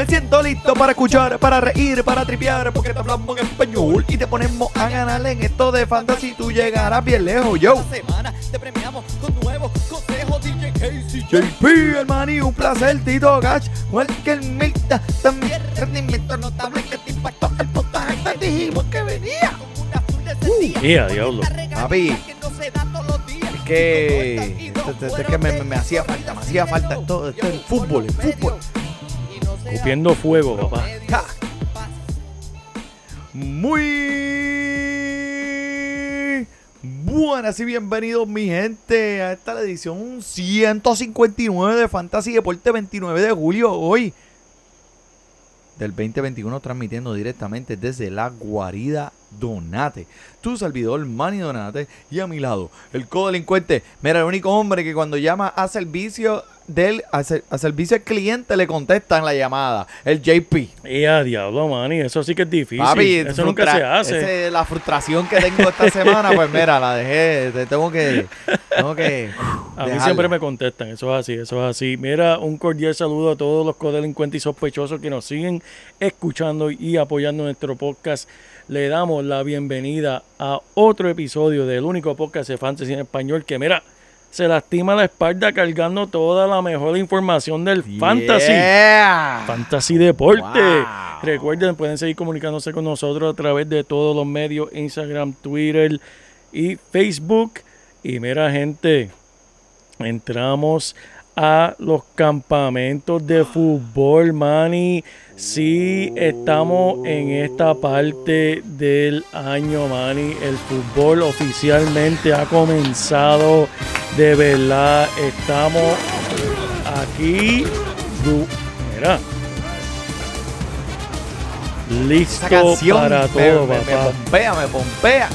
Me siento listo para escuchar, para reír, para tripear, porque te hablamos en español y te ponemos a ganar en esto de fantasy. Tú llegarás bien lejos, yo. Esta semana te premiamos con nuevos consejos DJ Casey. JP, hermano, un placer, Tito Gach, Walker Milta, también rendimiento notable que te impactó el puntaje. Te dijimos que venía. Día. Mira, diablo. Papi. Es que, este que me, me- me hacía falta, me hacía falta esto, esto el fútbol, el fútbol. Escupiendo fuego, papá. Ja. Muy buenas y bienvenidos mi gente a esta la edición 159 de Fantasy Deporte 29 de julio hoy del 2021 transmitiendo directamente desde la guarida Donate. Tu servidor Manny Donate y a mi lado el codelincuente. Mira, el único hombre que cuando llama a servicio del a, ser- a servicio al cliente le contestan la llamada, el JP. Y a diablo, mani, eso sí que es difícil. Papi, eso nunca se hace. la frustración que tengo esta semana, pues mira, la dejé. te- Tengo que. Tengo que. A mí siempre me contestan, eso es así, eso es así. Mira, un cordial saludo a todos los codelincuentes y sospechosos que nos siguen escuchando y apoyando nuestro podcast. Le damos la bienvenida a otro episodio del único podcast de Fantasy en español que, mira, se lastima la espalda cargando toda la mejor información del Fantasy. Fantasy Deporte. Wow. Recuerden, pueden seguir comunicándose con nosotros a través de todos los medios, Instagram, Twitter y Facebook. Y mira, gente, entramos a los campamentos de fútbol, Manny. Sí, estamos en esta parte del año, Manny. El fútbol oficialmente ha comenzado. De verdad, estamos aquí. Mira. Listo canción para todo, me, me papá. pompea, me pompea.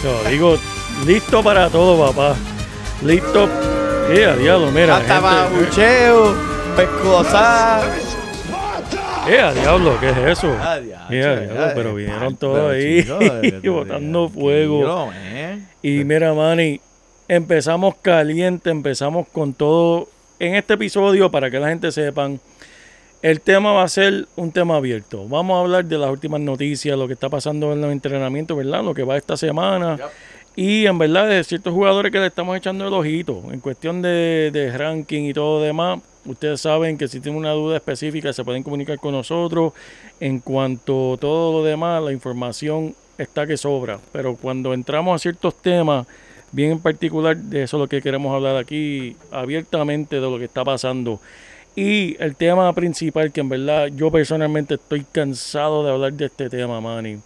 Te lo digo, listo para todo, papá. Listo. A diablo, mira. Hasta gente, babucheo, pescosar. eh, a diablo, ¿qué es eso? Ah, diablo, pero vinieron todos ahí chico, botando fuego. eh. Y mira, Manny, empezamos caliente, empezamos con todo en este episodio para que la gente sepan. El tema va a ser un tema abierto. Vamos a hablar de las últimas noticias, lo que está pasando en los entrenamientos, ¿verdad? Lo que va esta semana. Y en verdad de ciertos jugadores que le estamos echando el ojito. En cuestión de, ranking y todo lo demás, ustedes saben que si tienen una duda específica se pueden comunicar con nosotros. En cuanto a todo lo demás, la información está que sobra. Pero cuando entramos a ciertos temas, bien en particular, de eso es lo que queremos hablar aquí abiertamente de lo que está pasando. Y el tema principal, que en verdad yo personalmente estoy cansado de hablar de este tema, Manny.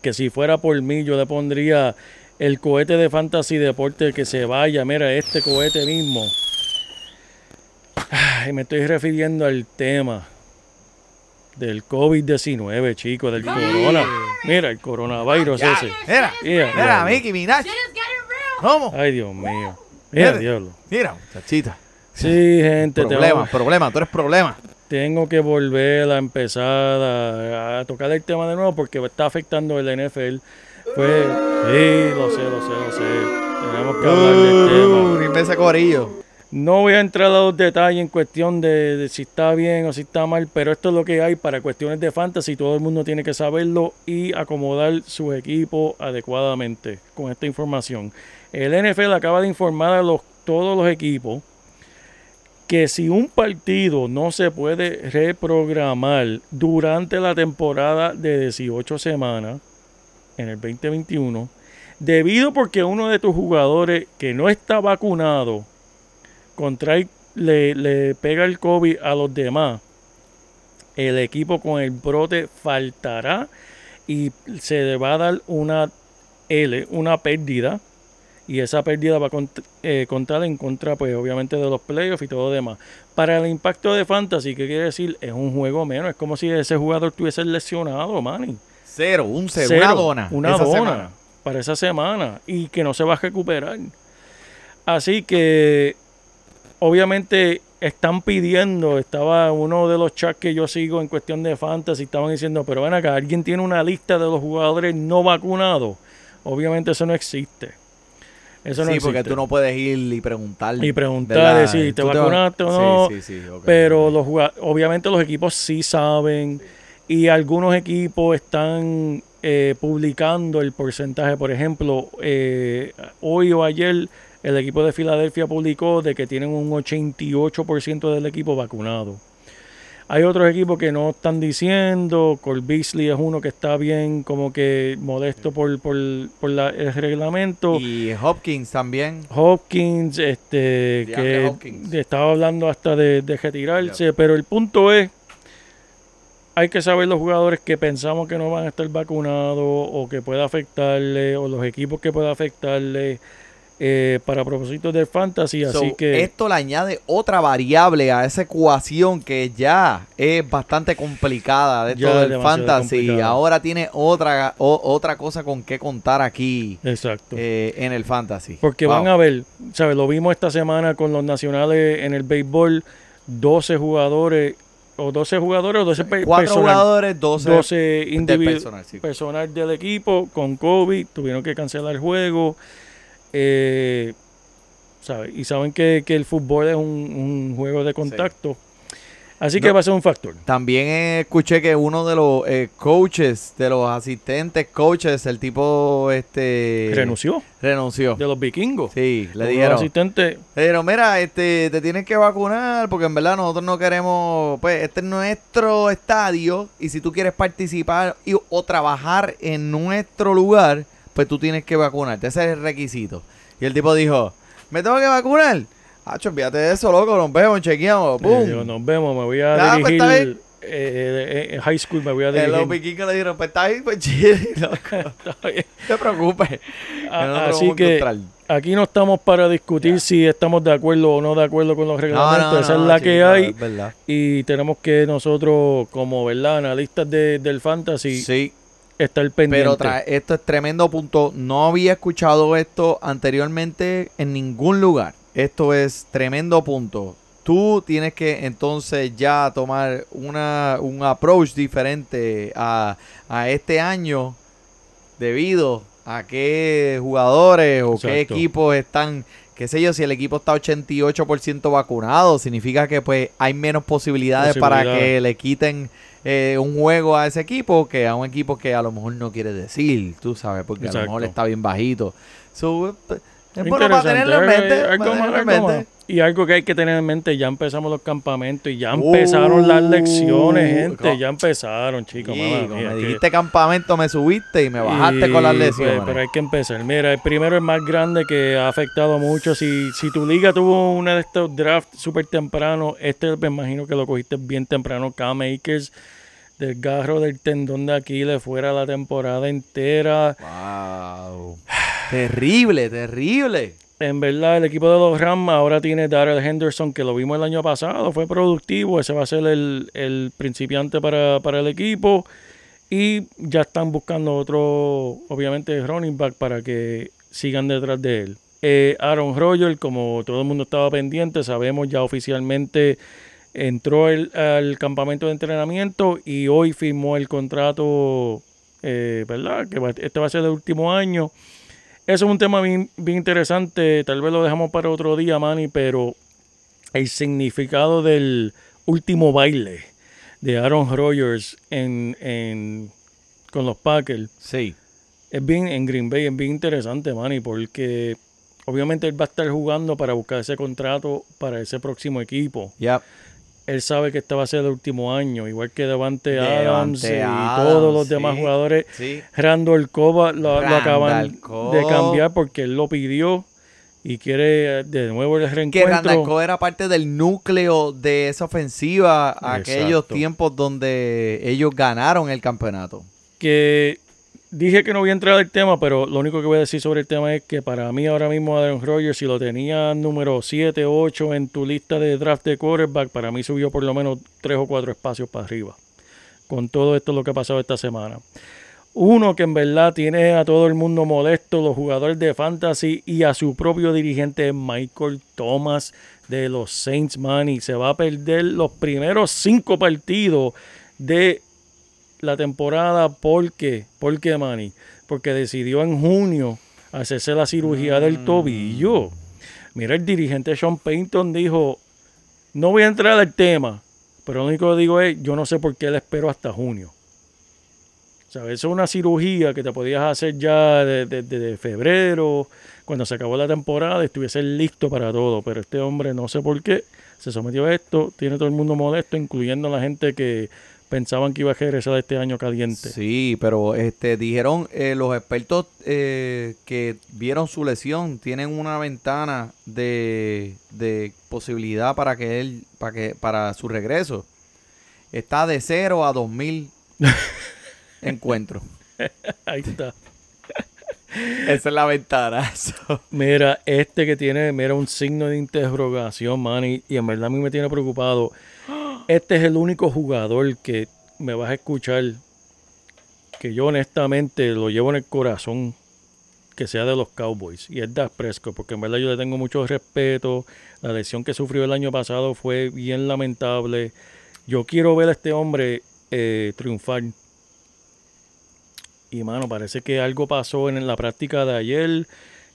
Que si fuera por mí, yo le pondría el cohete de Fantasy Deporte que se vaya. Mira, este cohete mismo. Ay, me estoy refiriendo al tema del COVID-19, chicos, del corona. Mira, el coronavirus ese. Mira, mira, diablo. Mickey Minaj. ¿Cómo? Ay, Dios mío. Mira, Mira. diablo. Mira, muchachita. Sí, gente, tengo, Problema, problema, tú eres problema. tengo que volver a empezar a, a tocar el tema de nuevo porque está afectando el NFL. Pues, sí, lo sé, lo sé, lo sé. Tenemos que hablar del tema. Uh, ese corillo. No voy a entrar a los detalles en cuestión de, de si está bien o si está mal, pero esto es lo que hay para cuestiones de fantasy. Todo el mundo tiene que saberlo y acomodar sus equipos adecuadamente con esta información. El NFL acaba de informar a los, todos los equipos que si un partido no se puede reprogramar durante la temporada de 18 semanas en el 2021, debido porque uno de tus jugadores que no está vacunado contrae, le, le pega el COVID a los demás, el equipo con el brote faltará y se le va a dar una L, una pérdida y esa pérdida va a eh, contar en contra, pues obviamente de los playoffs y todo demás. Para el impacto de Fantasy, ¿qué quiere decir? Es un juego menos, es como si ese jugador estuviese lesionado, Manny. Cero, un cero, Cero, una dona. Una esa dona semana. para esa semana y que no se va a recuperar. Así que, obviamente, están pidiendo, estaba uno de los chats que yo sigo en cuestión de fantasy, estaban diciendo, pero ven acá, alguien tiene una lista de los jugadores no vacunados. Obviamente eso no existe. Eso no sí, porque existe. tú no puedes ir y preguntar. Y preguntar, decir, ¿te vacunaste o no? Sí, sí, ok. Pero los juga- obviamente los equipos sí saben y algunos equipos están eh, publicando el porcentaje. Por ejemplo, eh, hoy o ayer el equipo de Filadelfia publicó de que tienen un 88% del equipo vacunado. Hay otros equipos que no están diciendo. Cole Beasley es uno que está bien como que modesto por, por, por la- el reglamento. Y Hopkins también. Hopkins, este, que Hopkins. estaba hablando hasta de, de retirarse, pero el punto es, hay que saber los jugadores que pensamos que no van a estar vacunados o que pueda afectarle, o los equipos que pueda afectarle eh, para propósitos del fantasy, So, así que Esto le añade otra variable a esa ecuación que ya es bastante complicada de todo el fantasy. complicada. Ahora tiene otra, o- otra cosa con que contar aquí exacto. eh, en el fantasy. Porque Wow. van a ver, ¿sabes? Lo vimos esta semana con los nacionales en el béisbol, 12 jugadores, o 12 jugadores, o 12 pe- Cuatro personal- jugadores, 12, 12 del individuos personal. sí. personal del equipo con COVID, tuvieron que cancelar el juego. eh, ¿sabe? Y saben que, que el fútbol es un, un juego de contacto. Así que No. va a ser un factor. También escuché que uno de los eh, coaches, de los asistentes coaches, el tipo este Renunció renunció. de los vikingos. Sí, le dijeron. asistentes, Le dijeron, mira, este, te tienes que vacunar porque en verdad nosotros no queremos, pues este es nuestro estadio y si tú quieres participar y- o trabajar en nuestro lugar, pues tú tienes que vacunarte. Ese es el requisito. Y el tipo dijo, ¿me tengo que vacunar? Hacho, olvídate de eso, loco, nos vemos, chequeamos, ¡pum! digo, nos vemos, me voy a Ah, pues, dirigir eh, eh, en high school, me voy a Eh, los dirigir. vikingos le dijeron, pues está ahí, pues loco, bien. no te preocupes. que A- no nos Así que encontrar. aquí no estamos para discutir si estamos de acuerdo o no de acuerdo con los reglamentos. no, Esa es la que hay. verdad. y tenemos que nosotros, como verdad, analistas de- del fantasy, Sí. estar pendientes. Pero esto es tremendo punto. No había escuchado esto anteriormente en ningún lugar. Esto es tremendo punto. Tú tienes que entonces ya tomar una, un approach diferente a, a este año debido a qué jugadores o qué Exacto. equipos están, qué sé yo, si el equipo está 88% vacunado, significa que pues hay menos posibilidades, para que le quiten eh, un juego a ese equipo que a un equipo que a lo mejor no quiere decir, tú sabes, porque a lo mejor Exacto. está bien bajito. So, es bueno para tenerlo en mente. algo para más, tenerlo en algo mente. más. Y algo que hay que tener en mente, ya empezamos los campamentos y ya Uh, empezaron las lecciones, gente. Ya empezaron, chicos. Sí, mamá como mía, me que- dijiste campamento, me subiste y me bajaste Y, con las pues, lesiones. pero hay que empezar. Mira, el primero es más grande que ha afectado mucho. Si, si tu liga tuvo uno de estos drafts súper temprano, este me imagino que lo cogiste bien temprano. Cam Akers, del garro del tendón de Aquiles, fuera la temporada entera. Wow. terrible, terrible. En verdad, el equipo de los Rams ahora tiene Darrell Henderson, que lo vimos el año pasado, fue productivo, ese va a ser el, el principiante para, para el equipo. Y ya están buscando otro, obviamente, running back para que sigan detrás de él. Eh, Aaron Rodgers, como todo el mundo estaba pendiente, sabemos ya oficialmente entró el- al campamento de entrenamiento y hoy firmó el contrato, eh, ¿verdad? Que va- este va a ser el último año. Eso es un tema bien, bien interesante. Tal vez lo dejamos para otro día, Manny, pero el significado del último baile de Aaron Rodgers en, en- con los Packers Sí. es bien en Green Bay, es bien interesante, Manny, porque obviamente él va a estar jugando para buscar ese contrato para ese próximo equipo. Ya. Él sabe que este va a ser el último año, igual que Devante Devante Adams y Adams, todos los demás jugadores. Sí. Randall Coba lo, acaban Cobb. de cambiar porque él lo pidió y quiere de nuevo el Que reencuentro. Randall Cobb era parte del núcleo de esa ofensiva aquellos tiempos donde ellos ganaron el campeonato. que dije que no voy a entrar al tema, pero lo único que voy a decir sobre el tema es que para mí ahora mismo Aaron Rodgers, si lo tenía número 7, 8 en tu lista de draft de quarterback, para mí subió por lo menos 3 o 4 espacios para arriba. Con todo esto lo que ha pasado esta semana. Uno que en verdad tiene a todo el mundo molesto, los jugadores de fantasy y a su propio dirigente Michael Thomas de los Saints, man, y se va a perder los primeros cinco partidos de la temporada. ¿Por qué? ¿Por qué, Manny? Porque decidió en junio hacerse la cirugía del tobillo. Mira, el dirigente Sean Payton dijo, no voy a entrar al tema, pero lo único que digo es, yo no sé por qué le espero hasta junio. O sea, eso es una cirugía que te podías hacer ya desde de, de febrero, cuando se acabó la temporada, estuviese listo para todo. Pero este hombre, no sé por qué, se sometió a esto. Tiene todo el mundo molesto, incluyendo la gente que pensaban que iba a regresar este año caliente. Sí, pero este dijeron eh, los expertos eh, que vieron su lesión tienen una ventana de, de posibilidad para que él para que para su regreso está de 0 a 2000 encuentros. Ahí está. Esa es la ventana. Mira, este que tiene, mira, un signo de interrogación, man, y, y en verdad a mí me tiene preocupado. Este es el único jugador que me vas a escuchar que yo honestamente lo llevo en el corazón que sea de los Cowboys y es Dak Prescott porque en verdad yo le tengo mucho respeto. La lesión que sufrió el año pasado fue bien lamentable. Yo quiero ver a este hombre eh, triunfar. Y mano parece que algo pasó en la práctica de ayer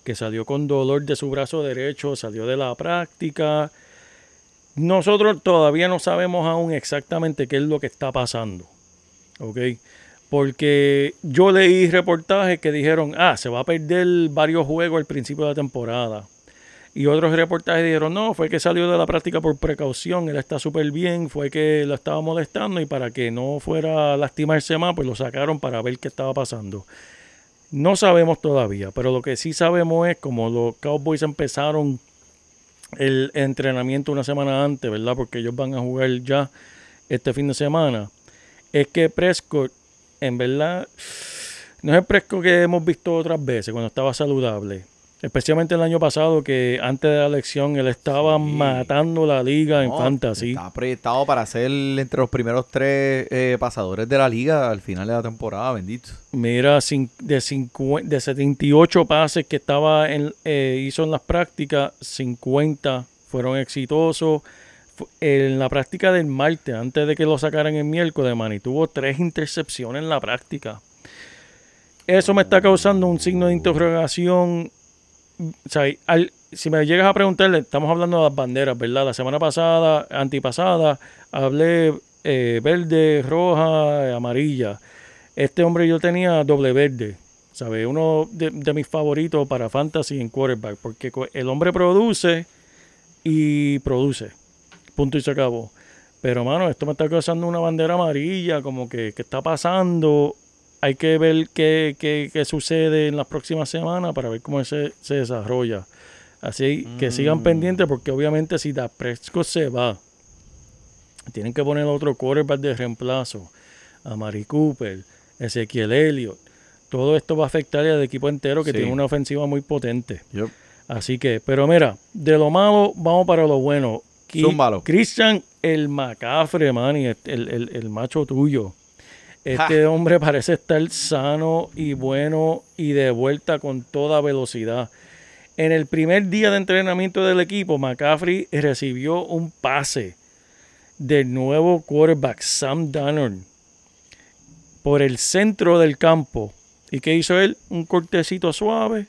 que salió con dolor de su brazo derecho salió de la práctica nosotros todavía no sabemos aún exactamente qué es lo que está pasando. ¿Ok? Porque yo leí reportajes que dijeron, ah, se va a perder varios juegos al principio de la temporada. Y otros reportajes dijeron, no, fue que salió de la práctica por precaución, él está súper bien, fue que lo estaba molestando y para que no fuera a lastimarse más, pues lo sacaron para ver qué estaba pasando. No sabemos todavía, pero lo que sí sabemos es como los Cowboys empezaron el entrenamiento una semana antes, ¿verdad? Porque ellos van a jugar ya este fin de semana. Es que Prescott, en verdad, no es el Prescott que hemos visto otras veces cuando estaba saludable. Especialmente el año pasado, que antes de la elección él estaba Sí. matando la liga en fantasy. Está proyectado para ser entre los primeros tres eh, pasadores de la liga al final de la temporada, bendito. Mira, de, de 78 pases que estaba en, eh, hizo en las prácticas, 50 fueron exitosos. En la práctica del martes, antes de que lo sacaran el miércoles, man, y tuvo tres intercepciones en la práctica. Eso me está causando un signo de interrogación. O sea, si me llegas a preguntarle, estamos hablando de las banderas, ¿verdad? La semana pasada, antipasada, hablé eh, verde, roja, amarilla. Este hombre yo tenía doble verde, ¿sabes? Uno de, mis favoritos para fantasy en quarterback, porque el hombre produce y produce. Punto y se acabó. Pero, mano, esto me está causando una bandera amarilla, como que, ¿qué está pasando? Hay que ver qué, qué- qué sucede en las próximas semanas para ver cómo se, se desarrolla. Así que sigan pendientes, porque obviamente si Da Prescott se va, tienen que poner otro quarterback de reemplazo. A Mari Cooper, Ezequiel Elliott. Todo esto va a afectar al equipo entero que Sí. tiene una ofensiva muy potente. Así que, pero mira, de lo malo vamos para lo bueno. Zúmbalo. Christian el Macafre, man, el, el- el macho tuyo. Este hombre parece estar sano y bueno y de vuelta con toda velocidad. En el primer día de entrenamiento del equipo, McCaffrey recibió un pase del nuevo quarterback Sam Darnold por el centro del campo. ¿Y qué hizo él? Un cortecito suave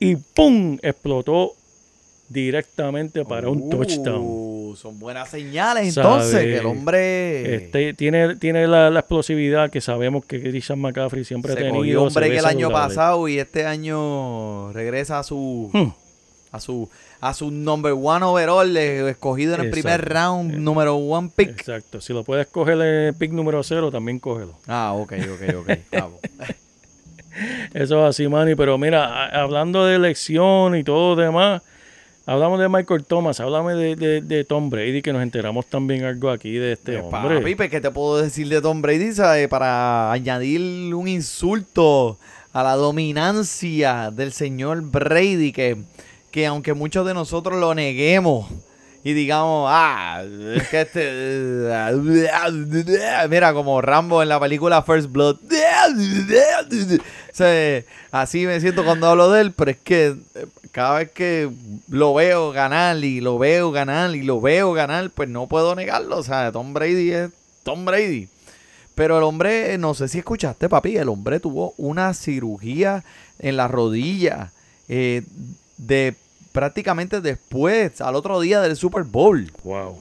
y ¡pum! explotó directamente para un touchdown. Uh, Son buenas señales Sabe, entonces, que el hombre Este, tiene tiene la, la explosividad que sabemos que Christian McCaffrey siempre se ha tenido. cogió break ve el año saludable. pasado y este año regresa a su Hmm. a su a su number one overall eh, escogido en el primer round, número one pick. Exacto. Si lo puedes coger en el pick número cero, también cógelo. Ah, ok, ok, ok. Eso es así, Manny. Pero mira, hablando de elección y todo lo demás, Hablamos de Michael Thomas, háblame de, de- de Tom Brady, que nos enteramos también algo aquí de este Eh, hombre. Papi, pues, ¿qué te puedo decir de Tom Brady? Para añadir un insulto a la dominancia del señor Brady, que, que aunque muchos de nosotros lo neguemos y digamos, ah, es que este. Mira, como Rambo en la película First Blood. O así me siento cuando hablo de él, pero es que eh, cada vez que lo veo ganar y lo veo ganar y lo veo ganar, pues no puedo negarlo. O sea, Tom Brady es Tom Brady. Pero el hombre, no sé si escuchaste, papi, el hombre tuvo una cirugía en la rodilla eh, de prácticamente después, al otro día del Super Bowl. Wow.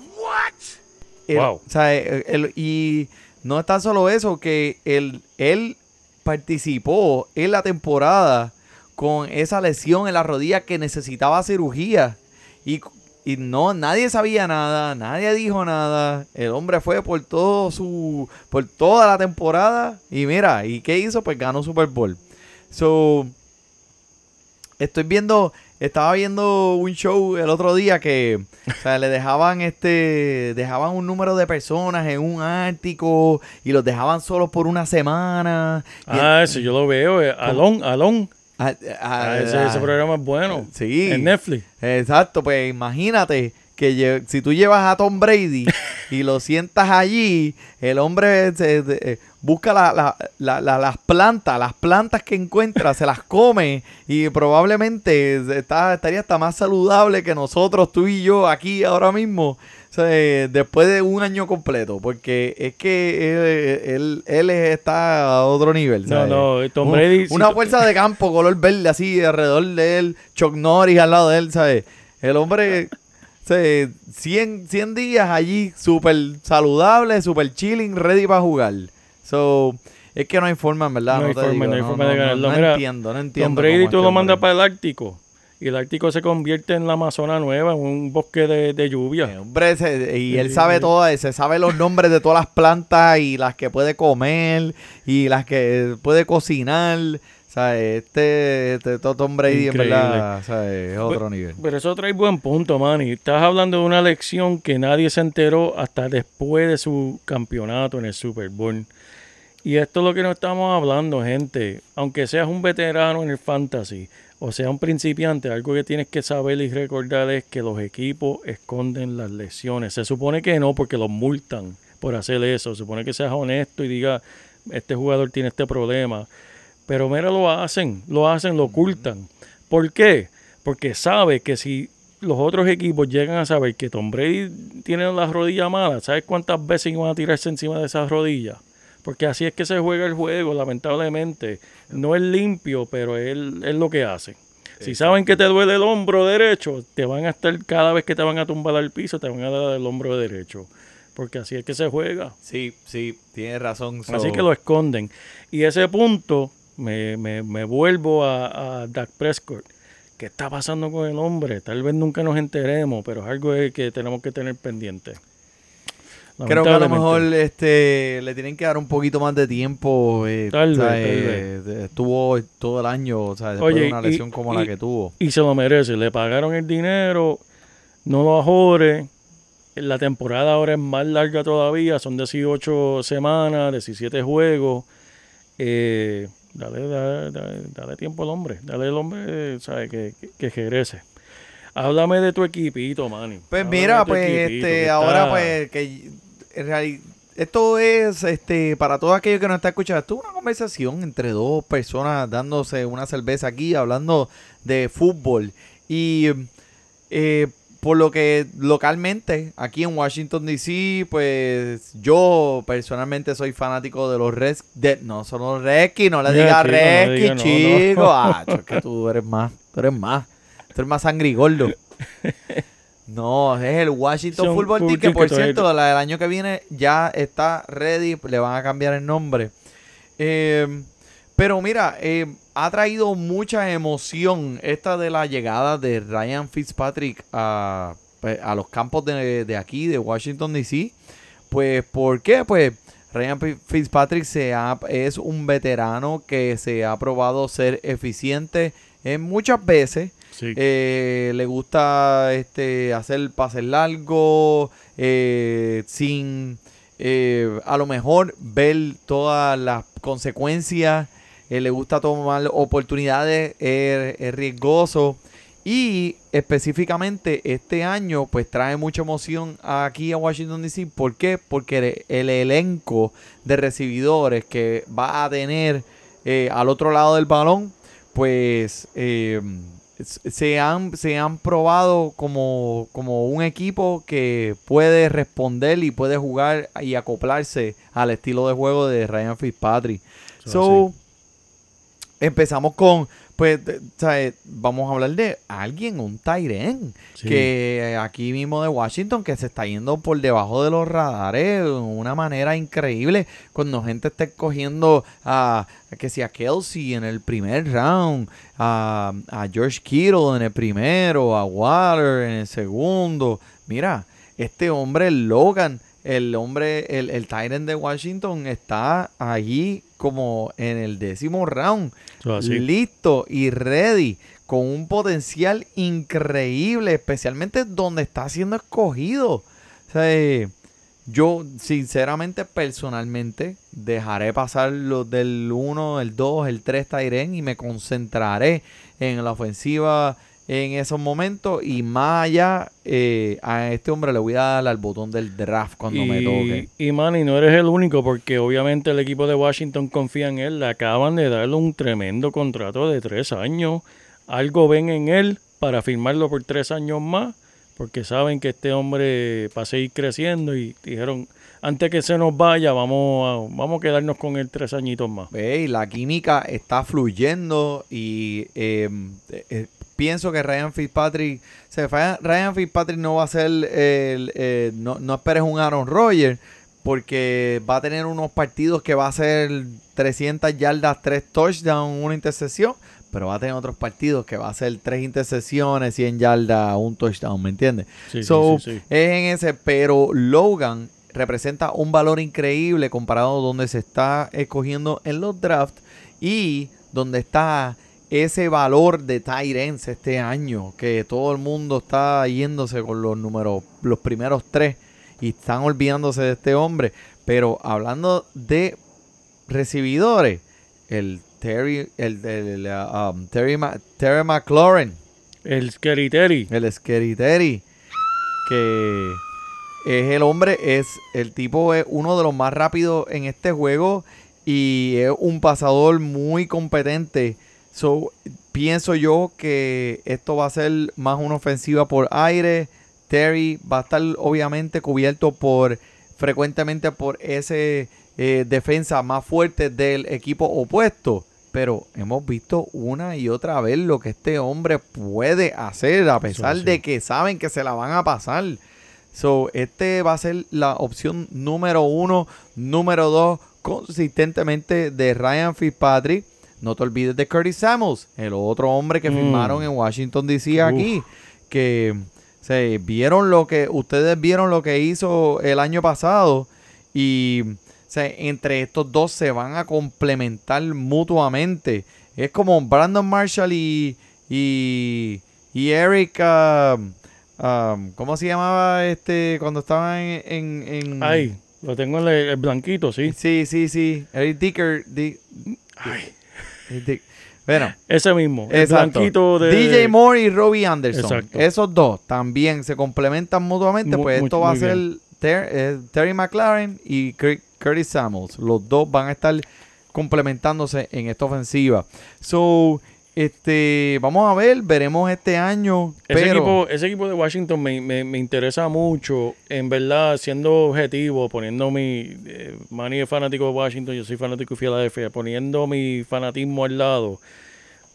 El- Wow. o sea, el- el- y no es tan solo eso, que él, él participó en la temporada con esa lesión en la rodilla que necesitaba cirugía. Y, y no, nadie sabía nada, nadie dijo nada. El hombre fue por todo su, por toda la temporada. Y mira, ¿y qué hizo? Pues ganó Super Bowl. So, estoy viendo, estaba viendo un show el otro día que, o sea, le dejaban este, dejaban un número de personas en un Ártico y los dejaban solos por una semana. Ah, ese yo lo veo. eh, Alon, Alon. Ah, ese, a- ese programa es bueno. Sí. En Netflix. Exacto, pues imagínate que si tú llevas a Tom Brady y lo sientas allí, el hombre se- eh, busca la- la- la- la- las plantas, las plantas que encuentra, se las come y probablemente está, estaría hasta más saludable que nosotros, tú y yo, aquí ahora mismo. o sea, eh, después de un año completo, porque es que él, él, él está a otro nivel. No, ¿sabes? no, Tom Brady, Una fuerza de campo, color verde, así alrededor de él. Chuck Norris al lado de él, ¿sabes? El hombre, ¿sabes? 100, 100 días allí, súper saludable, súper chilling, ready para jugar. So, es que no hay forma, en verdad. No hay te forma, digo, no hay forma de ganarlo. No, Mira, entiendo, no entiendo. Tom Brady tú este lo mandas para el Ártico. Y el Ártico se convierte en la Amazona Nueva, en un bosque de, de Eh, lluvia. hombre, se- y él Sí, sabe sí. todo, se sabe los nombres de todas las plantas y las que puede comer y las que puede cocinar. Sea, este, este Tom Brady Increíble. en verdad, o sea, es otro nivel. Pero eso trae buen punto, Manny. Estás hablando de una lección que nadie se enteró hasta después de su campeonato en el Super Bowl. Y esto es lo que nos estamos hablando, gente. Aunque seas un veterano en el fantasy o sea un principiante, algo que tienes que saber y recordar es que los equipos esconden las lesiones. Se supone que no, porque los multan por hacer eso. Se supone que seas honesto y diga, este jugador tiene este problema. Pero mira, lo hacen, lo hacen, lo ocultan. ¿Por qué? Porque sabe que si los otros equipos llegan a saber que Tom Brady tiene la rodilla mala, ¿sabes cuántas veces iban a tirarse encima de esas rodillas? Porque así es que se juega el juego, lamentablemente. No es limpio, pero es, es lo que hacen. Si saben que te duele el hombro derecho, te van a estar, cada vez que te van a tumbar al piso, te van a dar el hombro derecho. Porque así es que se juega. Sí, sí, tienes razón. Así que lo esconden. Y ese punto me, me, me vuelvo a, a Dak Prescott. ¿Qué está pasando con el hombre? Tal vez nunca nos enteremos, pero es algo que tenemos que tener pendiente. Creo que a lo mejor este, le tienen que dar un poquito más de tiempo. eh, Tal vez, tal Estuvo todo el año, o sea, después Oye, de una y- lesión como y- la que tuvo. Y se lo merece. Le pagaron el dinero, no lo ajore. La temporada ahora es más larga todavía, son 18 semanas, 17 juegos. Eh, dale, dale, dale, dale tiempo al hombre, dale al hombre, eh, sabe, que, que, que. Háblame de tu equipito, Manny. Pues Háblame mira, pues equipito, este, ahora está- pues que en reali- esto es este para todo aquello que nos está escuchando, esto es una conversación entre dos personas dándose una cerveza aquí, hablando de fútbol. Y eh, por lo que localmente, aquí en Washington DC, pues yo personalmente soy fanático de los Reds, no son los Redskins, no le digas Redskins, no, chico. no. Ah, es que tú eres más, tú eres más, tú eres más sangrigordo. No, es el Washington Son Football Team, que por que cierto, la del año que viene ya está ready, le van a cambiar el nombre. Eh, pero mira, eh, ha traído mucha emoción esta de la llegada de Ryan Fitzpatrick a, pues, a los campos de, de aquí, de Washington DC. Pues, ¿por qué? Pues Ryan Fi- Fitzpatrick se ha- es un veterano que se ha probado ser eficiente en muchas veces. Sí. Eh, le gusta este, hacer pases largos, eh, sin eh, a lo mejor ver todas las consecuencias. Eh, le gusta tomar oportunidades, es, es riesgoso. Y específicamente este año, pues trae mucha emoción aquí a Washington DC. ¿Por qué? Porque el, el elenco de recibidores que va a tener eh, al otro lado del balón, pues eh, se, han, se han probado como, como un equipo que puede responder y puede jugar y acoplarse al estilo de juego de Ryan Fitzpatrick. So, empezamos con, pues, ¿sabes? vamos a hablar de alguien, un Tyren, Sí. que aquí mismo de Washington, que se está yendo por debajo de los radares de una manera increíble, cuando gente está escogiendo a, que si a Kelsey en el primer round, a, a George Kittle en el primero, a Water en el segundo. Mira, este hombre, Logan, el hombre, el, el Tyrant de Washington está allí como en el décimo round, listo y ready, con un potencial increíble, especialmente donde está siendo escogido. O sea, yo, sinceramente, personalmente, dejaré pasar los del 1, el 2, el 3 Tyren y me concentraré en la ofensiva en esos momentos. Y más allá, eh, a este hombre le voy a dar al botón del draft cuando me toque. Y Manny, no eres el único porque obviamente el equipo de Washington confía en él. Le acaban de darle un tremendo contrato de tres años. Algo ven en él para firmarlo por tres años más porque saben que este hombre va a seguir creciendo y dijeron, antes que se nos vaya, vamos a, vamos a quedarnos con él tres añitos más. Ve, y la química está fluyendo y eh, eh, pienso que Ryan Fitzpatrick, o sea, Ryan- Fitzpatrick no va a ser, el, eh, no, no esperes un Aaron Rodgers porque va a tener unos partidos que va a ser 300 yardas, 3 touchdowns, una intercepción, pero va a tener otros partidos que va a ser 3 intercepciones, 100 yardas, un touchdown, ¿me entiendes? Sí, sí, So, sí, sí. es en ese, pero Logan representa un valor increíble comparado donde se está escogiendo en los drafts y donde está ese valor de Tyrens este año, que todo el mundo está yéndose con los números, los primeros tres y están olvidándose de este hombre. Pero hablando de recibidores, el Terry, el, el, um, Terry, Ma- Terry McLaurin, El Scary Terry. el Scary Terry, que es el hombre, es el tipo es uno de los más rápidos en este juego y es un pasador muy competente. So, pienso yo que esto va a ser más una ofensiva por aire. Terry va a estar obviamente cubierto por frecuentemente por ese eh, defensa más fuerte del equipo opuesto. Pero hemos visto una y otra vez lo que este hombre puede hacer, a pesar sí. de que saben que se la van a pasar. So, este va a ser la opción número uno, número dos, consistentemente de Ryan Fitzpatrick. No te olvides de Curtis Samuels, el otro hombre que Mm. firmaron en Washington DC aquí, que se vieron lo que ustedes vieron lo que hizo el año pasado y o sea, entre estos dos se van a complementar mutuamente. Es como Brandon Marshall y y, y Eric um, um, ¿cómo se llamaba este cuando estaban en, en, en- Ay, lo tengo en el, el blanquito, sí. Sí, sí, sí. Eric Dicker. Di- Dick- Bueno, Ese mismo. El exacto. blanquito de. DJ Moore y Robbie Anderson. Exacto. Esos dos también se complementan mutuamente. Mu- pues esto va a ser. Ter- eh, Terry McLaren y Cur- Curtis Samuels. Los dos van a estar complementándose en esta ofensiva. So, este, vamos a ver, veremos este año. Ese, pero equipo, ese equipo de Washington me, me- me interesa mucho, en verdad, siendo objetivo, poniendo mi... Eh, Manny es fanático de Washington, yo soy fanático de Filadelfia, poniendo mi fanatismo al lado.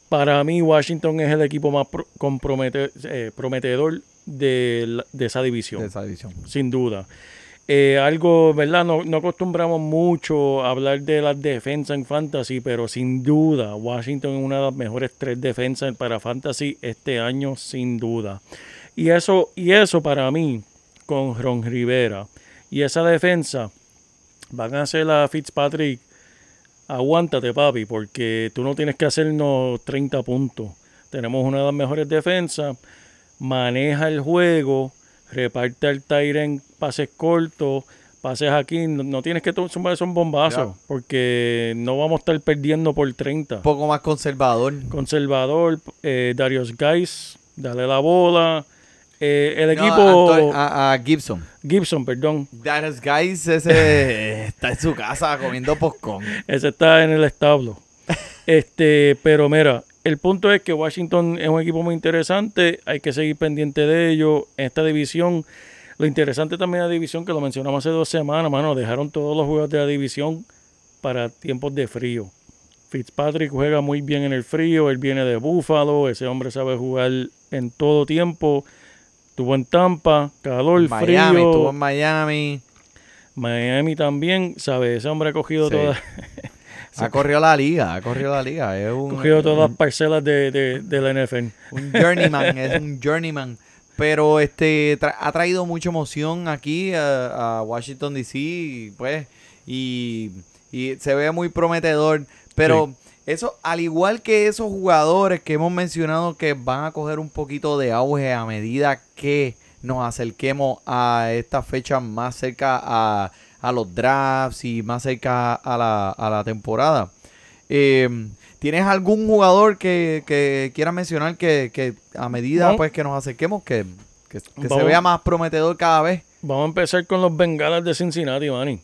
Para mí, Washington es el equipo más pro- compromete- eh, prometedor de, la- de esa división de esa división. sin duda. Eh, algo, ¿verdad? No, no acostumbramos mucho a hablar de las defensas en fantasy, pero sin duda, Washington es una de las mejores tres defensas para fantasy este año, sin duda. Y eso, y eso para mí, con Ron Rivera y esa defensa, van a hacer a Fitzpatrick, aguántate papi, porque tú no tienes que hacernos 30 puntos. tenemos una de las mejores defensas, maneja el juego, reparte al Tyren pases cortos, pases aquí, no, no tienes que tomar esos bombazos, porque no vamos a estar perdiendo por 30. Un poco más conservador. Conservador, eh, Darius Guys, dale la bola. Eh, el No, equipo Anto- a, a Gibson. Gibson, perdón, Dallas Guys ese está en su casa comiendo popcorn. ese está en el establo. este, pero mira, el punto es que Washington es un equipo muy interesante, hay que seguir pendiente de ello en esta división. Lo interesante también de la división, que lo mencionamos hace dos semanas, mano, dejaron todos los juegos de la división para tiempos de frío. Fitzpatrick juega muy bien en el frío, él viene de Buffalo, ese hombre sabe jugar en todo tiempo. Estuvo en Tampa, calor, Miami, frío. estuvo en Miami. Miami también, ¿sabes? Ese hombre ha cogido Sí. todas, Ha corrido la liga, ha corrido la liga. Es un, cogido todas las parcelas de, de, de la NFL. un journeyman, es un journeyman. Pero este tra- ha traído mucha emoción aquí a, a Washington DC, y, pues, y, y se ve muy prometedor. Pero eso, al igual que esos jugadores que hemos mencionado que van a coger un poquito de auge a medida que nos acerquemos a esta fecha más cerca a, a los drafts y más cerca a la, a la temporada. Eh, ¿Tienes algún jugador que, que quieras mencionar que, que a medida No. pues que nos acerquemos que, que- se vea más prometedor cada vez? Vamos a empezar con los Bengalas de Cincinnati, Manny.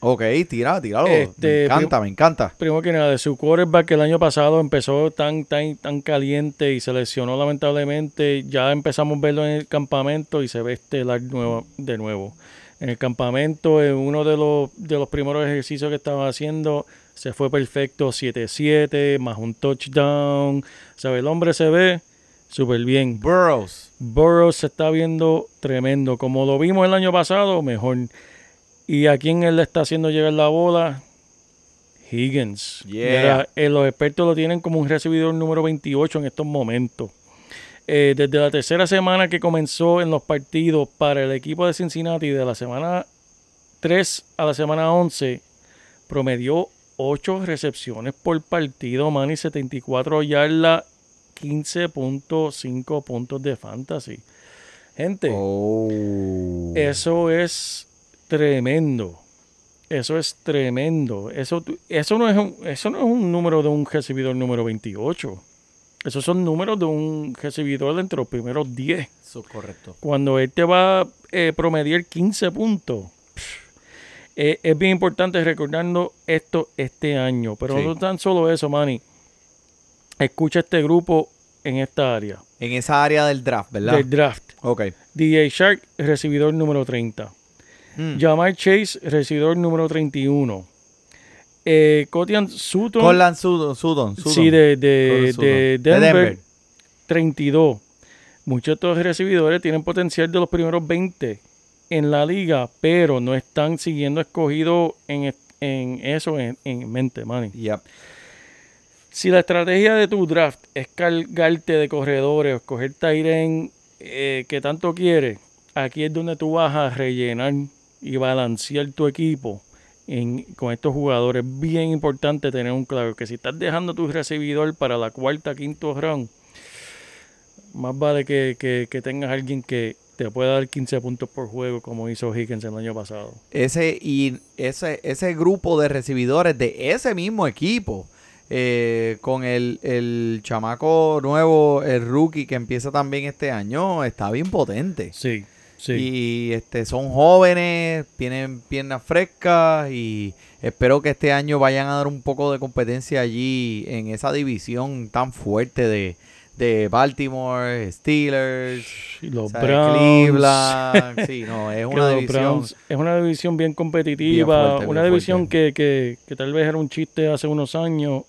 Ok, tira, tíralo. Este, me encanta, me encanta. Primero que nada, de su quarterback que el año pasado empezó tan, tan, tan caliente y se lesionó lamentablemente. Ya empezamos a verlo en el campamento y se ve estelar nuevo, de nuevo. En el campamento, en uno de los, de los primeros ejercicios que estaba haciendo, se fue perfecto 7-7, más un touchdown. ¿Sabe? El hombre se ve súper bien. Burrows. Burrows se está viendo tremendo. Como lo vimos el año pasado, mejor. ¿Y a quién él le está haciendo llegar la bola? Higgins. Yeah. Mira, eh, los expertos lo tienen como un recibidor número 28 en estos momentos. Eh, desde la tercera semana que comenzó en los partidos para el equipo de Cincinnati, de la semana 3 a la semana 11, promedió 8 recepciones por partido, man, y 74 yardas, 15.5 puntos de fantasy. Gente, Oh. eso es tremendo. Eso es tremendo. Eso, eso, no es un, eso no es un número de un recibidor número 28. Esos son números de un recibidor entre los primeros 10. Eso es correcto. Cuando él te va a eh, promediar 15 puntos. eh, es bien importante recordando esto este año. Pero Sí. no tan solo eso, Manny. Escucha este grupo en esta área En esa área del draft, ¿verdad? del draft. Ok. DJ Shark, recibidor número 30. Mm. Jamar Chase, recibidor número 31. Eh, Cotian Sutton, Corland Sudon. Sudon, Sudon. sí, de, de, de Sutton. De Denver, Denver. 32. Muchos de estos recibidores tienen potencial de los primeros 20 en la liga, pero no están siguiendo escogido en, en eso en, en mente, Manny. Yep. Si la estrategia de tu draft es cargarte de corredores o escoger Tyren eh, que tanto quieres, aquí es donde tú vas a rellenar y balancear tu equipo en- con estos jugadores. Bien importante tener un claro que si estás dejando tu recibidor para la cuarta, quinto round, más vale que, que- que tengas alguien que te pueda dar 15 puntos por juego como hizo Higgins el año pasado. Ese, y ese, ese grupo de recibidores de ese mismo equipo, eh, con el, el chamaco nuevo, el rookie que empieza también este año, está bien potente. Sí, sí. Y este, son jóvenes, tienen piernas frescas y espero que este año vayan a dar un poco de competencia allí en esa división tan fuerte de, de Baltimore, Steelers, Y los o sea, Browns. Cleveland. Sí, no, es una división. Browns es una división bien competitiva, Bien fuerte, una bien división que, que, que tal vez era un chiste hace unos años,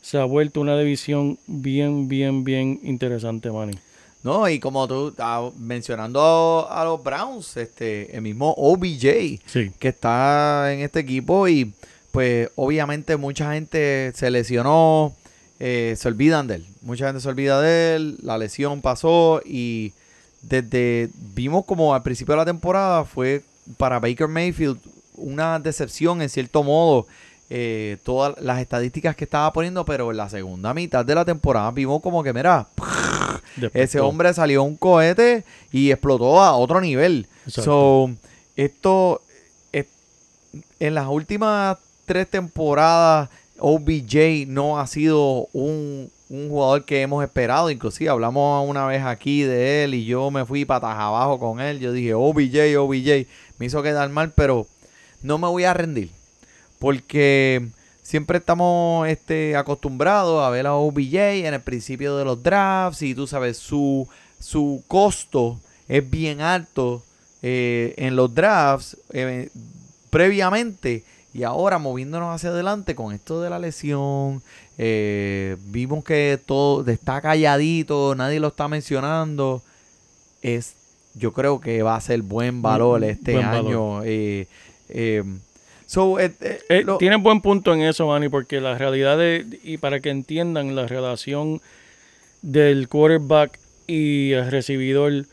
se ha vuelto una división bien, bien, bien interesante, Manny. No, y como tú ah, mencionando a, a los Browns, este, el mismo OBJ Sí, que está en este equipo y pues obviamente mucha gente se lesionó, eh, se olvidan de él, mucha gente se olvida de él, la lesión pasó y desde vimos como al principio de la temporada fue para Baker Mayfield una decepción en cierto modo eh, todas las estadísticas que estaba poniendo, pero en la segunda mitad de la temporada vimos como que, mira, Después ese todo. hombre salió un cohete y explotó a otro nivel. Exacto. So, esto, en las últimas tres temporadas, OBJ no ha sido un, un jugador que hemos esperado. Inclusive hablamos una vez aquí de él y yo me fui patas abajo con él. Yo dije, OBJ, OBJ. Me hizo quedar mal, pero no me voy a rendir. Porque siempre estamos este, acostumbrados a ver a OBJ en el principio de los drafts y tú sabes, su, su costo es bien alto eh, en los drafts eh, previamente y ahora moviéndonos hacia adelante con esto de la lesión, eh, vimos que todo está calladito, nadie lo está mencionando, es yo creo que va a ser buen valor este buen año. valor. So, eh, eh, Eh, lo- Tienes buen punto en eso, Manny, porque la realidad de, y para que entiendan la relación del quarterback y el recibidor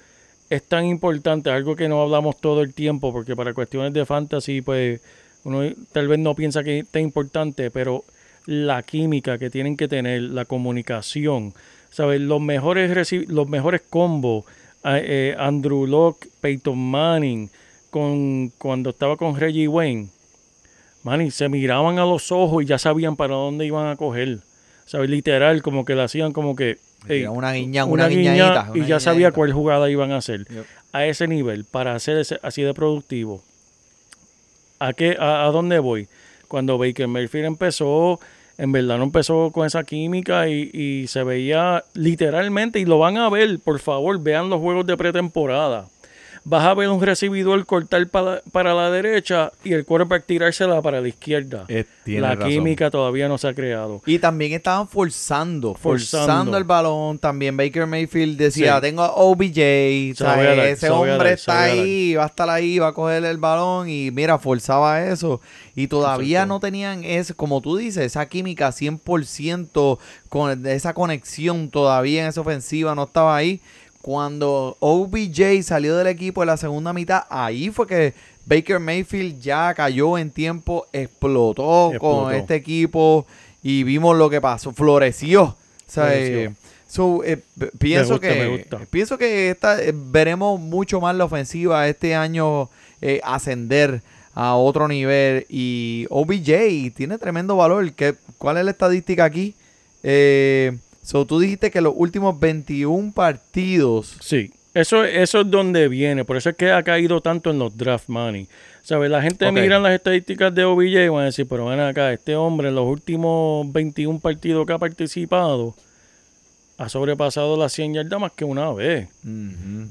es tan importante, algo que no hablamos todo el tiempo, porque para cuestiones de fantasy, pues uno tal vez no piensa que es tan importante, pero la química que tienen que tener, la comunicación, ¿sabes? Los mejores, los mejores combos, eh, Andrew Locke, Peyton Manning, con, cuando estaba con Reggie Wayne, Manny, se miraban a los ojos y ya sabían para dónde iban a coger. ¿Sabes? Literal, como que le hacían como que... una guiña, una una, guiña y una ya sabía cuál jugada iban a hacer. Yep. A ese nivel, para hacer ese- así de productivo. ¿A, qué, a, a dónde voy? Cuando Baker Mayfield empezó, en verdad no empezó con esa química y, y se veía literalmente, y lo van a ver, por favor, vean los juegos de pretemporada. Vas a ver un recibidor cortar para, para la derecha y el quarterback tirársela para la izquierda. Eh, la razón. química todavía no se ha creado. Y también estaban forzando, forzando, Forzando. el balón. También Baker Mayfield decía, Sí. tengo a OBJ, ¿sabes? voy a dar, ese hombre dar, está ahí, va a estar ahí, va a coger el balón y mira, forzaba eso. Y todavía Exacto. no tenían, ese, como tú dices, esa química 100% con esa conexión todavía en esa ofensiva no estaba ahí. Cuando OBJ salió del equipo en la segunda mitad, ahí fue que Baker Mayfield ya cayó en tiempo, explotó, con este equipo y vimos lo que pasó, floreció. O sea, Floreció. eh, so, eh, pienso gusta, que pienso que esta, eh, veremos mucho más la ofensiva este año ascender a otro nivel y OBJ tiene tremendo valor. ¿Qué, ¿Cuál es la estadística aquí? Eh, so, tú dijiste que los últimos 21 partidos Sí, eso, eso es donde viene. Por eso es que ha caído tanto en los draft money. ¿Sabes? La gente Ok. mira las estadísticas de OBJ y van a decir, pero ven acá, este hombre en los últimos 21 partidos que ha participado ha sobrepasado las 100 yardas más que una vez.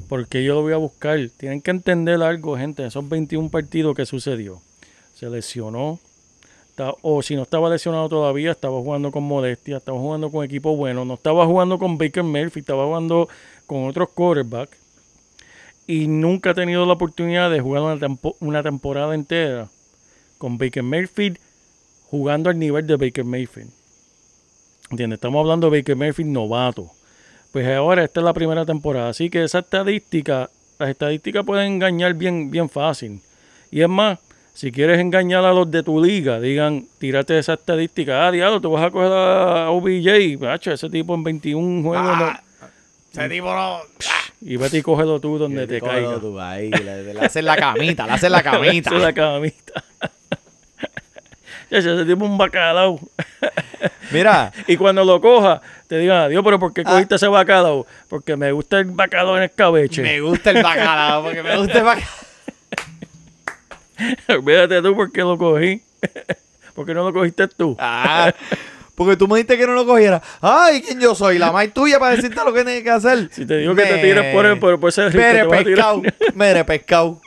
Porque yo lo voy a buscar. Tienen que entender algo, gente. Esos 21 partidos que sucedió. Se lesionó. O si no estaba lesionado todavía, estaba jugando con modestia, estaba jugando con equipo bueno. No estaba jugando con Baker Murphy, estaba jugando con otros quarterbacks. Y nunca ha tenido la oportunidad de jugar una temporada entera con Baker Mayfield jugando al nivel de Baker Mayfield. ¿Entiendes? Estamos hablando de Baker Mayfield novato. Pues ahora esta es la primera temporada. Así que esa estadística, las estadísticas pueden engañar bien, bien fácil. Y es más, si quieres engañar a los de tu liga, digan, tírate esa estadística. Ah, diablo, te vas a coger a OBJ. Macho, ese tipo en 21 juegos. no- Ah, ese tipo no. y vete y cógelo tú donde te caiga. tú ahí, le, le haces la camita, le haces la camita. Esa es la camita. Ya, ese tipo es un bacalao. Mira, Y cuando lo coja, te digan, adiós, pero ¿por qué Ah. cogiste ese bacalao? Porque me gusta el bacalao en escabeche. me gusta el bacalao, porque me gusta el bacalao. Olvídate tú por qué lo cogí. ¿Por qué no lo cogiste tú? Ah, porque tú me dijiste que no lo cogiera. Ay, ¿quién yo soy? La más tuya para decirte lo que tienes que hacer. Si te digo que te tires por el- por- por ese Mere te vas a tirar. pescado. Mere pescado.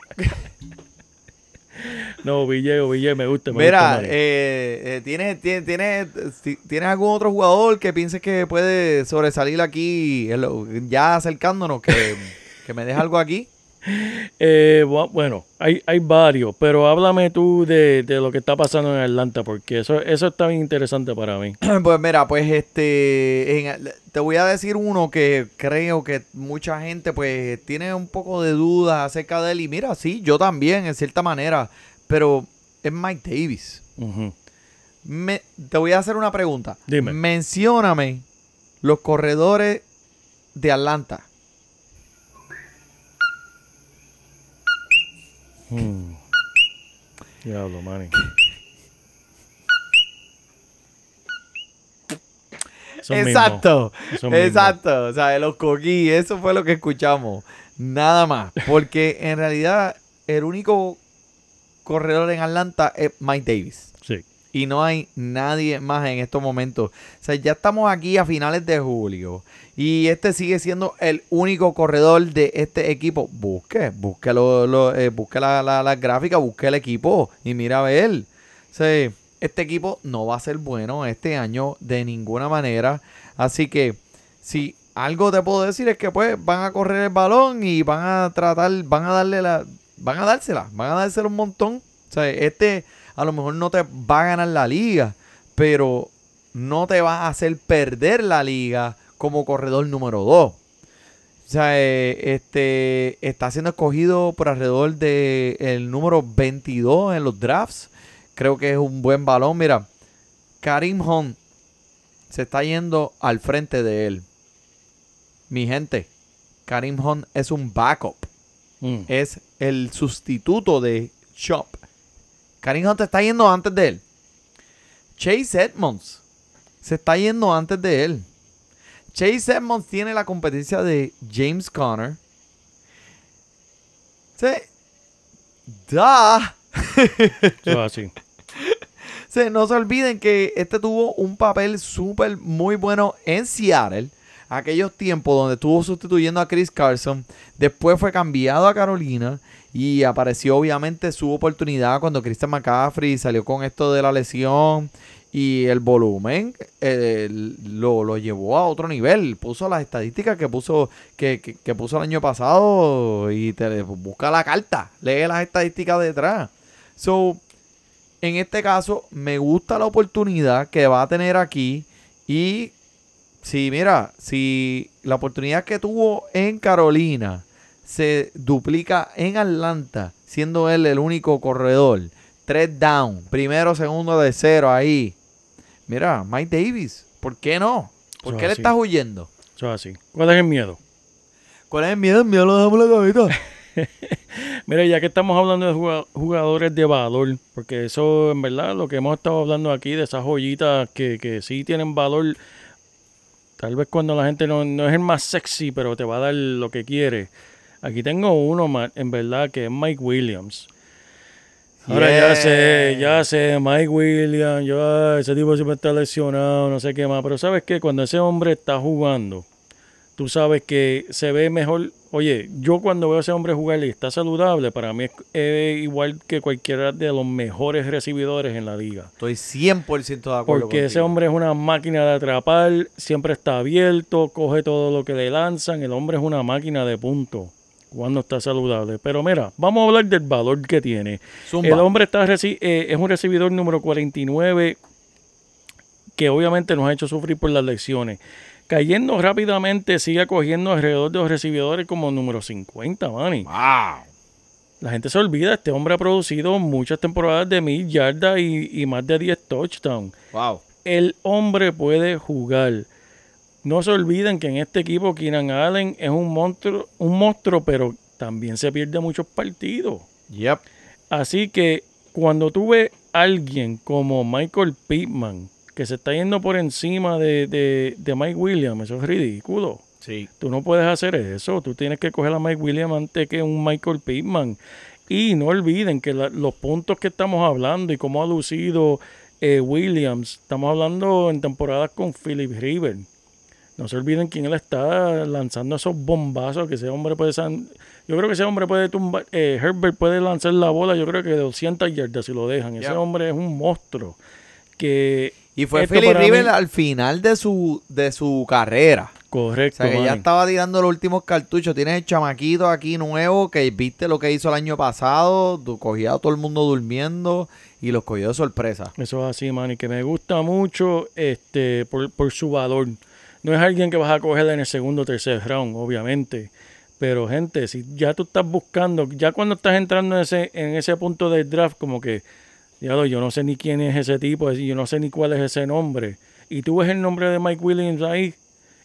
No, Ville, Ville, me gusta. Me gusta, Mira, eh, eh, ¿tienes, tienes, tienes, ¿tienes algún otro jugador que pienses que puede sobresalir aquí, lo- ya acercándonos, que, que me deje algo aquí? Eh, bu- bueno, hay, hay varios, pero háblame tú de, de lo que está pasando en Atlanta, porque eso, eso está bien interesante para mí. Pues mira, pues este, en- te voy a decir uno que creo que mucha gente pues tiene un poco de dudas acerca de él y mira, sí, yo también en cierta manera, pero es Mike Davis. Me- te voy a hacer una pregunta. Dime. Mencióname los corredores de Atlanta. Hmm. Diablo, Manny. Eso. Exacto. Mismo. Exacto. O sea, los cogí. Eso fue lo que escuchamos. Nada más. Porque en realidad el único corredor en Atlanta es Mike Davis. Y no hay nadie más en estos momentos. O sea, ya estamos aquí a finales de julio. Y este sigue siendo el único corredor de este equipo. Busque, busque, lo, lo- eh, busque la, la, la gráfica, busque el equipo. Y mira a ver. O sea, este equipo no va a ser bueno este año de ninguna manera. Así que, si algo te puedo decir es que pues van a correr el balón y van a tratar, van a darle la, van a dársela, van a dársela un montón. O sea, este a lo mejor no te va a ganar la liga, pero no te va a hacer perder la liga como corredor número 2. O sea, eh, este está siendo escogido por alrededor de el número 22 en los drafts. Creo que es un buen balón. Mira, Karim Hunt se está yendo al frente de él. Mi gente, Karim Hunt es un backup. Mm. Es el sustituto de Chop. Karim Hunt se está yendo antes de él. Chase Edmonds se está yendo antes de él. Chase Edmonds tiene la competencia de James Conner. Sí. Da. Así. Sí, no se olviden que este tuvo un papel súper muy bueno en Seattle. Aquellos tiempos donde estuvo sustituyendo a Chris Carson. Después fue cambiado a Carolina. Y apareció obviamente su oportunidad cuando Christian McCaffrey salió con esto de la lesión. Y el volumen lo, lo llevó a otro nivel. Puso las estadísticas que puso, que, que- que puso el año pasado. Y te busca la carta. Lee las estadísticas detrás. So, en este caso, me gusta la oportunidad que va a tener aquí. Y si, mira, si la oportunidad que tuvo en Carolina se duplica en Atlanta, siendo él el único corredor, tres down, primero, segundo de cero ahí. Mira, Mike Davis, ¿por qué no? ¿Por Eso qué le así. estás huyendo? Eso es así. ¿Cuál es el miedo? ¿Cuál es el miedo? El miedo lo dejamos la. Mira, ya que estamos hablando de juga- jugadores de valor, porque eso en verdad lo que hemos estado hablando aquí, de esas joyitas que, que sí tienen valor, tal vez cuando la gente no, no es el más sexy, pero te va a dar lo que quiere. Aquí tengo uno, en verdad, que es Mike Williams. Ahora ya sé, ya sé, Mike Williams, yo, ese tipo siempre está lesionado, no sé qué más, pero sabes qué, cuando ese hombre está jugando, tú sabes que se ve mejor. Oye, yo cuando veo a ese hombre jugar y está saludable, para mí es eh, igual que cualquiera de los mejores recibidores en la liga. Estoy 100% de acuerdo Porque ese hombre es una máquina de atrapar, siempre está abierto, coge todo lo que le lanzan. El hombre es una máquina de punto cuando está saludable. Pero mira, vamos a hablar del valor que tiene. Zumba. El hombre está reci- eh, es un recibidor número 49 que obviamente nos ha hecho sufrir por las lecciones. Cayendo rápidamente, sigue cogiendo alrededor de los recibidores como número 50, Manny. ¡Wow! La gente se olvida, este hombre ha producido muchas temporadas de mil yardas y, y más de 10 touchdowns. ¡Wow! El hombre puede jugar. No se olviden que en este equipo Keenan Allen es un monstruo, un monstruo, pero también se pierde muchos partidos. Yep. Así que cuando tú ves a alguien como Michael Pittman, que se está yendo por encima de, de- de Mike Williams, eso es ridículo. Sí. Tú no puedes hacer eso. Tú tienes que coger a Mike Williams antes que un Michael Pittman. Y no olviden que la- los puntos que estamos hablando y cómo ha lucido eh, Williams, estamos hablando en temporadas con Philip River. No se olviden quién él está lanzando esos bombazos que ese hombre puede... san- Yo creo que ese hombre puede tumbar... eh, Herbert puede lanzar la bola, yo creo que de 200 yardas si lo dejan. Ese Yeah. hombre es un monstruo. Que Y fue para River mí- al final de su, de su carrera. O Correcto. sea, que ya estaba tirando los últimos cartuchos. Tienes el chamaquito aquí nuevo que viste lo que hizo el año pasado. Cogía a todo el mundo durmiendo y los cogió de sorpresa. Eso es así, man, y que me gusta mucho este por, por su valor. No es alguien que vas a coger en el segundo o tercer round, obviamente. Pero, gente, si ya tú estás buscando, ya cuando estás entrando en ese, en ese punto del draft, como que Diablo, yo no sé ni quién es ese tipo, yo no sé ni cuál es ese nombre. Y tú ves el nombre de Mike Williams ahí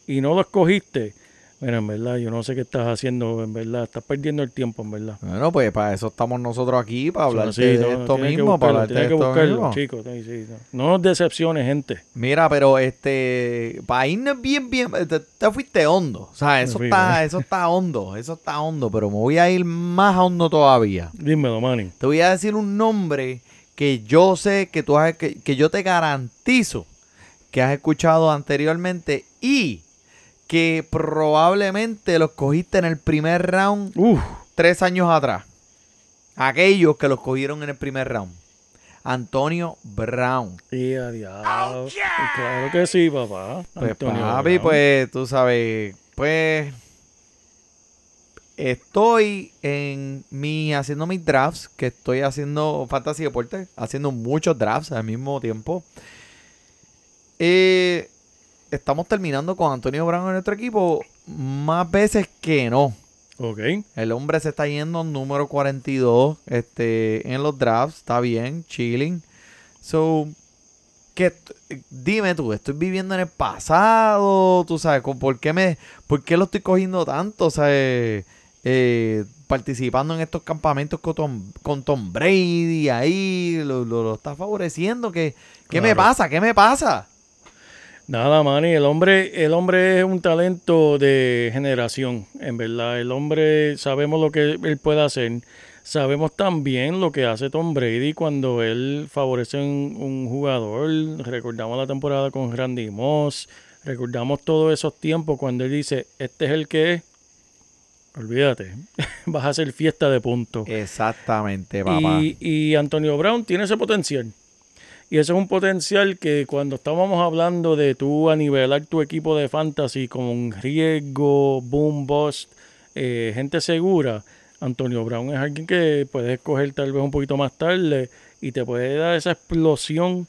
y no lo escogiste. Mira, en verdad, yo no sé qué estás haciendo, en verdad. Estás perdiendo el tiempo, en verdad. Bueno, pues para eso estamos nosotros aquí, para hablar Sí, de no, esto mismo, para hablar de que esto buscarlo, mismo. chicos. sí, sí, no. no nos decepciones, gente. Mira, pero este, para irnos bien, bien, te, te fuiste hondo. O sea, eso fui, está, ¿eh? eso está hondo, eso está hondo, pero me voy a ir más hondo todavía. Dímelo, Manny. Te voy a decir un nombre que yo sé que tú has, que, que yo te garantizo que has escuchado anteriormente y que probablemente los cogiste en el primer round Uf, tres años atrás. Aquellos que los cogieron en el primer round. Antonio Brown. y a diablo. Claro que sí, papá. Pues Antonio papi, Brown. pues tú sabes, pues estoy en mi haciendo mis drafts, que estoy haciendo Fantasy Deporte, haciendo muchos drafts al mismo tiempo. Eh, estamos terminando con Antonio Brown en nuestro equipo más veces que no. Ok. El hombre se está yendo número 42 este, en los drafts. Está bien, chilling. So, que dime tú, estoy viviendo en el pasado, tú sabes, con- ¿por qué, me, por qué lo estoy cogiendo tanto? O sea, eh, eh, participando en estos campamentos con Tom, con Tom Brady ahí, lo, lo, lo está favoreciendo. ¿Qué, qué me pasa? ¿Qué me pasa? Nada, Manny, el hombre, el hombre es un talento de generación, en verdad. El hombre, sabemos lo que él puede hacer. Sabemos también lo que hace Tom Brady cuando él favorece un, un jugador. Recordamos la temporada con Randy Moss. Recordamos todos esos tiempos cuando él dice, este es el que es. Olvídate, vas a hacer fiesta de puntos. Exactamente, papá. Y, y Antonio Brown tiene ese potencial. Y ese es un potencial que cuando estábamos hablando de tú a nivelar tu equipo de fantasy con riesgo, boom, bust, eh, gente segura, Antonio Brown es alguien que puedes escoger tal vez un poquito más tarde y te puede dar esa explosión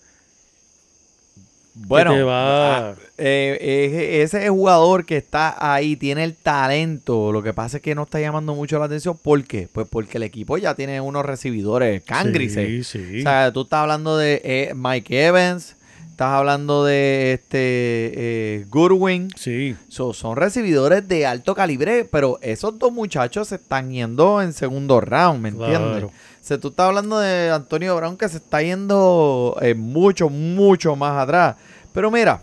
Bueno, va... ah, eh, ese jugador que está ahí tiene el talento. Lo que pasa es que no está llamando mucho la atención. ¿Por qué? Pues porque el equipo ya tiene unos recibidores cangrices. Sí, sí. O sea, tú estás hablando de eh, Mike Evans, estás hablando de este eh, Goodwin. sí. So, son recibidores de alto calibre, pero esos dos muchachos se están yendo en segundo round, ¿me entiendes? Claro. O sea, tú estás hablando de Antonio Brown que se está yendo eh, mucho, mucho más atrás. Pero mira,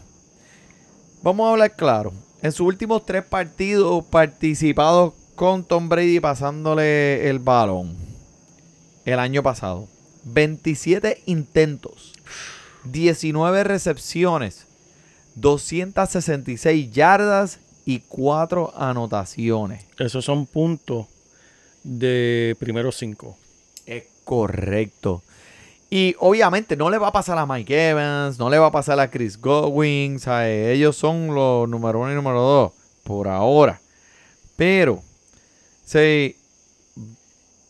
vamos a hablar claro. En sus últimos tres partidos participados con Tom Brady pasándole el balón el año pasado, 27 intentos, 19 recepciones, 266 yardas y 4 anotaciones. Esos son puntos de primeros 5 correcto. Y obviamente no le va a pasar a Mike Evans, no le va a pasar a Chris Godwin, ¿sabes? Ellos son los número uno y número dos por ahora. Pero, se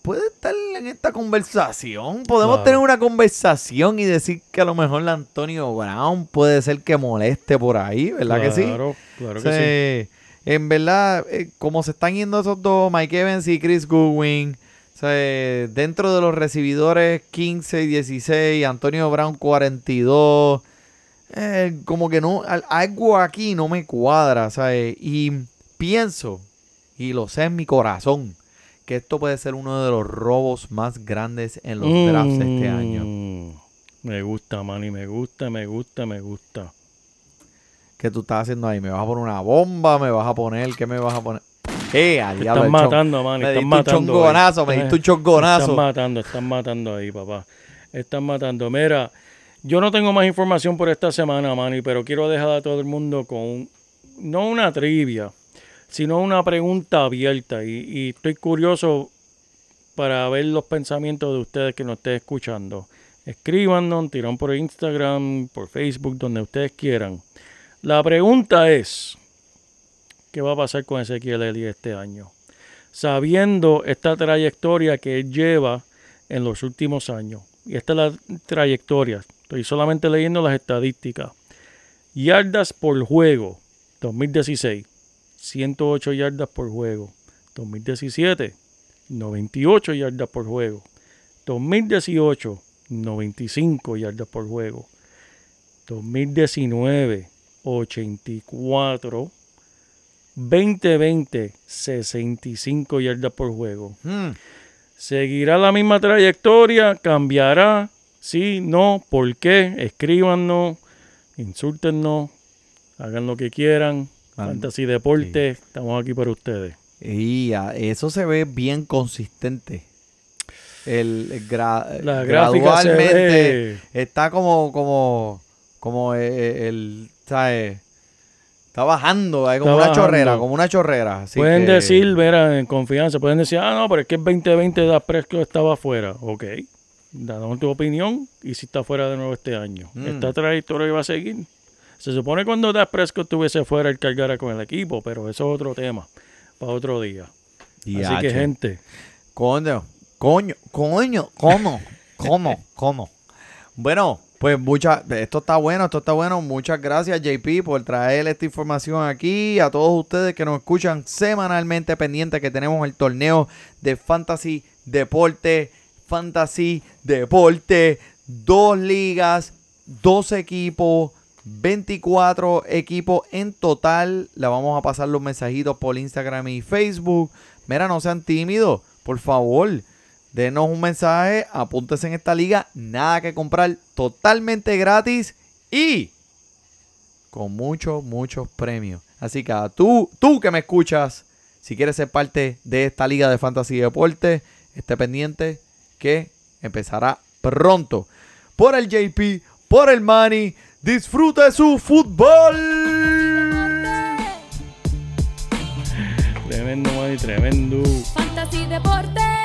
puede estar en esta conversación. Podemos Claro. tener una conversación y decir que a lo mejor la Antonio Brown puede ser que moleste por ahí, ¿verdad que sí? Claro, claro que Sí, En verdad, eh, como se están yendo esos dos, Mike Evans y Chris Goodwin, o sea, eh, dentro de los recibidores 15 y 16, Antonio Brown 42, eh, como que no, al- algo aquí no me cuadra, ¿sabes? Y pienso, y lo sé en mi corazón, que esto puede ser uno de los robos más grandes en los drafts este año. Mm, Me gusta, Manny, me gusta, me gusta, me gusta. ¿Qué tú estás haciendo ahí? ¿Me vas a poner una bomba? ¿Me vas a poner? ¿Qué me vas a poner? ¡Eh, al diablo! están matando, Manny, Me están diste un matando. ahí. chongonazo, me diste un chongonazo. Están matando, están matando ahí, papá. Están matando. Mira, yo no tengo más información por esta semana, Manny, pero quiero dejar a todo el mundo con un- no una trivia, sino una pregunta abierta. Y, y estoy curioso para ver los pensamientos de ustedes que nos estén escuchando. Escríbanos, tiran por Instagram, por Facebook, donde ustedes quieran. La pregunta es, ¿qué va a pasar con Ezequiel Eli este año? Sabiendo esta trayectoria que él lleva en los últimos años. Y esta es la trayectoria. Estoy solamente leyendo las estadísticas. Yardas por juego, 2016, 108 yardas por juego. 2017, 98 yardas por juego. 2018, 95 yardas por juego. 2019, 84. 2020, 65 yardas por juego. Hmm. ¿Seguirá la misma trayectoria? ¿Cambiará? Sí, no, ¿por qué? Escríbanos, insúltenos, hagan lo que quieran. Man- Fantasy Deporte, estamos aquí para ustedes. Y eso se ve bien consistente. El, el gra- La gradualmente ve. está como como como eh, el ¿sabes? está bajando, como Está una bajando. chorrera, como una chorrera. así pueden que- decir, verá, en confianza, pueden decir, ah, no, pero es que el 2020 da Prescott estaba afuera. Ok, danos tu opinión y si está fuera de nuevo este año. Mm. Esta trayectoria va a seguir. Se supone cuando Das Prescott estuviese fuera, él cargara con el equipo, pero eso es otro tema, para otro día. Así que, gente, Coño, coño, coño, ¿cómo? ¿Cómo? ¿Cómo? Bueno, pues muchas, esto está bueno, esto está bueno. Muchas gracias, JP, por traer esta información aquí. A todos ustedes que nos escuchan semanalmente pendientes que tenemos el torneo de Fantasy Deporte. Fantasy Deporte. Dos ligas, dos equipos. 24 equipos en total. Le vamos a pasar los mensajitos por Instagram y Facebook. Mira, no sean tímidos, por favor. Denos un mensaje, apúntese en esta liga. Nada que comprar, totalmente gratis y con muchos, muchos premios. Así que a tú, tú que me escuchas, si quieres ser parte de esta liga de fantasy y deporte, esté pendiente que empezará pronto. Por el JP, por el Manny, disfrute su fútbol. tremendo, Manny, tremendo. Fantasy Deporte.